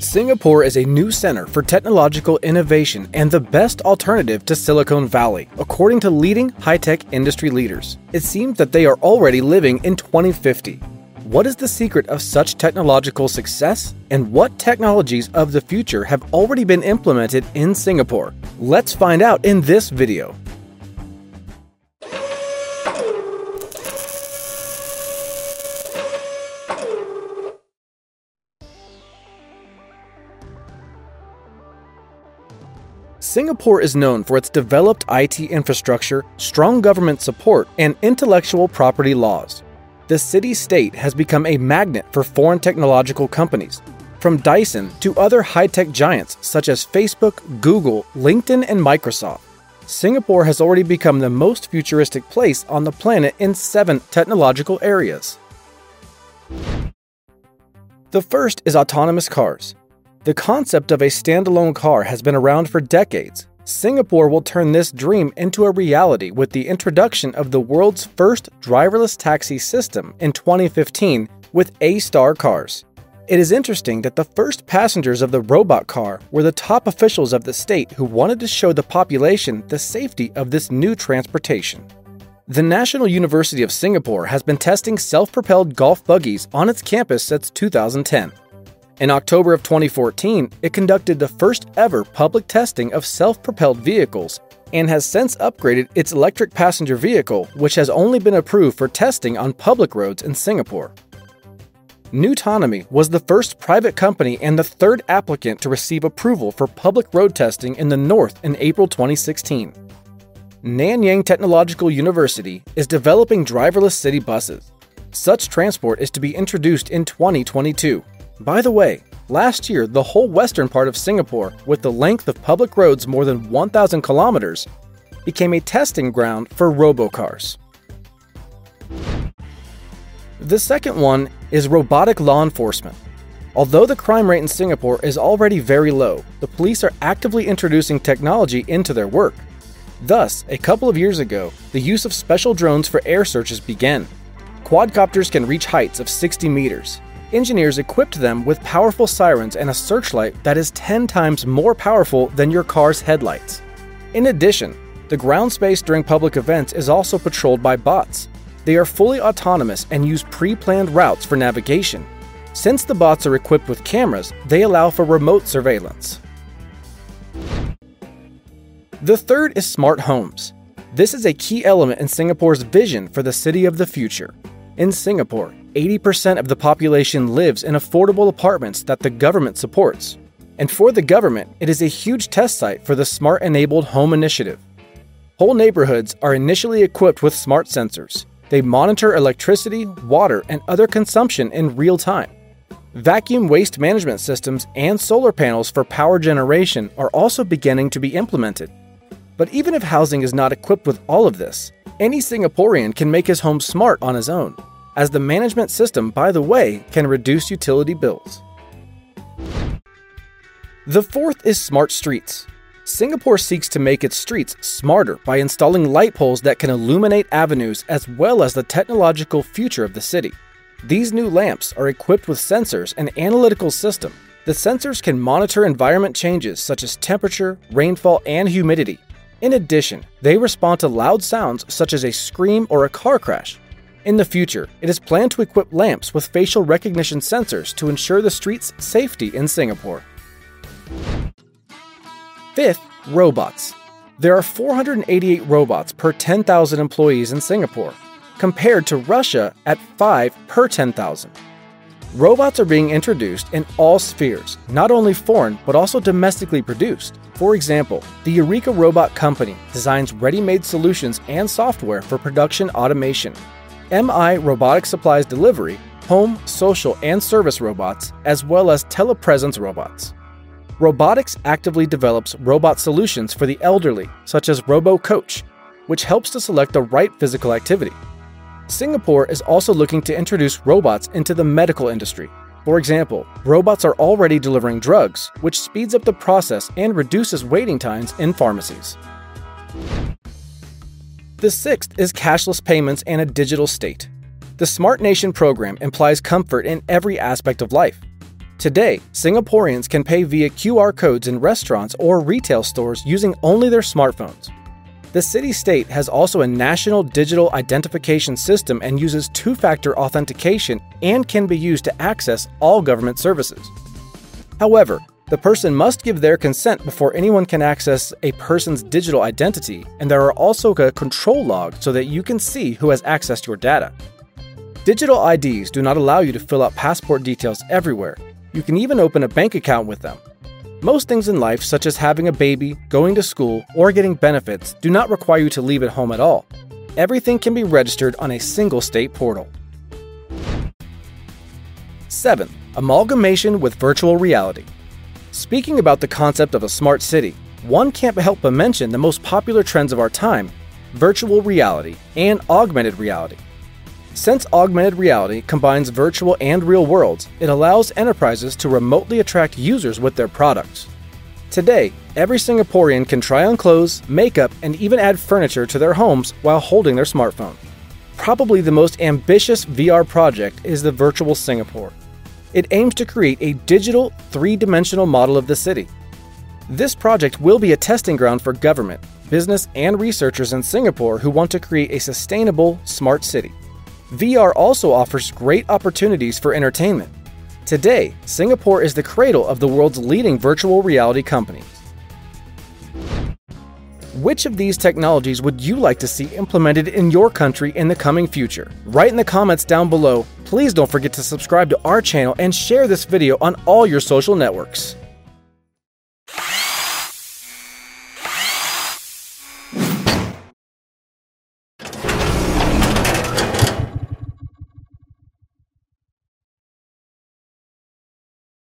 Singapore is a new center for technological innovation and the best alternative to Silicon Valley, according to leading high tech industry leaders. It seems that they are already living in 2050. What is the secret of such technological success? And what technologies of the future have already been implemented in Singapore? Let's find out in this video. Singapore is known for its developed IT infrastructure, strong government support, and intellectual property laws. The city state has become a magnet for foreign technological companies, from Dyson to other high tech giants such as Facebook, Google, LinkedIn, and Microsoft. Singapore has already become the most futuristic place on the planet in seven technological areas. The first is autonomous cars. The concept of a standalone car has been around for decades. Singapore will turn this dream into a reality with the introduction of the world's first driverless taxi system in 2015 with A Star cars. It is interesting that the first passengers of the robot car were the top officials of the state who wanted to show the population the safety of this new transportation. The National University of Singapore has been testing self propelled golf buggies on its campus since 2010. In October of 2014, it conducted the first ever public testing of self propelled vehicles and has since upgraded its electric passenger vehicle, which has only been approved for testing on public roads in Singapore. nuTonomy was the first private company and the third applicant to receive approval for public road testing in the North in April 2016. Nanyang Technological University is developing driverless city buses. Such transport is to be introduced in 2022. By the way, last year, the whole western part of Singapore, with the length of public roads more than 1,000 kilometers, became a testing ground for robocars. The second one is robotic law enforcement. Although the crime rate in Singapore is already very low, the police are actively introducing technology into their work. Thus, a couple of years ago, the use of special drones for air searches began. Quadcopters can reach heights of 60 meters, engineers equipped them with powerful sirens and a searchlight that is 10 times more powerful than your car's headlights. In addition, the ground space during public events is also patrolled by bots. They are fully autonomous and use pre planned routes for navigation. Since the bots are equipped with cameras, they allow for remote surveillance. The third is smart homes. This is a key element in Singapore's vision for the city of the future. In Singapore, 80% of the population lives in affordable apartments that the government supports. And for the government, it is a huge test site for the Smart Enabled Home Initiative. Whole neighborhoods are initially equipped with smart sensors. They monitor electricity, water, and other consumption in real time. Vacuum waste management systems and solar panels for power generation are also beginning to be implemented. But even if housing is not equipped with all of this, any Singaporean can make his home smart on his own as the management system, by the way, can reduce utility bills. The fourth is smart streets. Singapore seeks to make its streets smarter by installing light poles that can illuminate avenues as well as the technological future of the city. These new lamps are equipped with sensors and analytical system. The sensors can monitor environment changes such as temperature, rainfall, and humidity. In addition, they respond to loud sounds such as a scream or a car crash, in the future, it is planned to equip lamps with facial recognition sensors to ensure the street's safety in Singapore. Fifth, robots. There are 488 robots per 10,000 employees in Singapore, compared to Russia at 5 per 10,000. Robots are being introduced in all spheres, not only foreign but also domestically produced. For example, the Eureka Robot Company designs ready made solutions and software for production automation, MI Robotic Supplies Delivery, home, social, and service robots, as well as telepresence robots. Robotics actively develops robot solutions for the elderly, such as Robo Coach, which helps to select the right physical activity. Singapore is also looking to introduce robots into the medical industry. For example, robots are already delivering drugs, which speeds up the process and reduces waiting times in pharmacies. The sixth is cashless payments and a digital state. The Smart Nation program implies comfort in every aspect of life. Today, Singaporeans can pay via QR codes in restaurants or retail stores using only their smartphones. The city state has also a national digital identification system and uses two factor authentication and can be used to access all government services. However, the person must give their consent before anyone can access a person's digital identity, and there are also a control log so that you can see who has accessed your data. Digital IDs do not allow you to fill out passport details everywhere, you can even open a bank account with them. Most things in life, such as having a baby, going to school, or getting benefits, do not require you to leave at home at all. Everything can be registered on a single state portal. 7. Amalgamation with virtual reality. Speaking about the concept of a smart city, one can't help but mention the most popular trends of our time virtual reality and augmented reality. Since augmented reality combines virtual and real worlds, it allows enterprises to remotely attract users with their products. Today, every Singaporean can try on clothes, makeup, and even add furniture to their homes while holding their smartphone. Probably the most ambitious VR project is the Virtual Singapore. It aims to create a digital, three dimensional model of the city. This project will be a testing ground for government, business, and researchers in Singapore who want to create a sustainable, smart city. VR also offers great opportunities for entertainment. Today, Singapore is the cradle of the world's leading virtual reality companies. Which of these technologies would you like to see implemented in your country in the coming future? Write in the comments down below. Please don't forget to subscribe to our channel and share this video on all your social networks.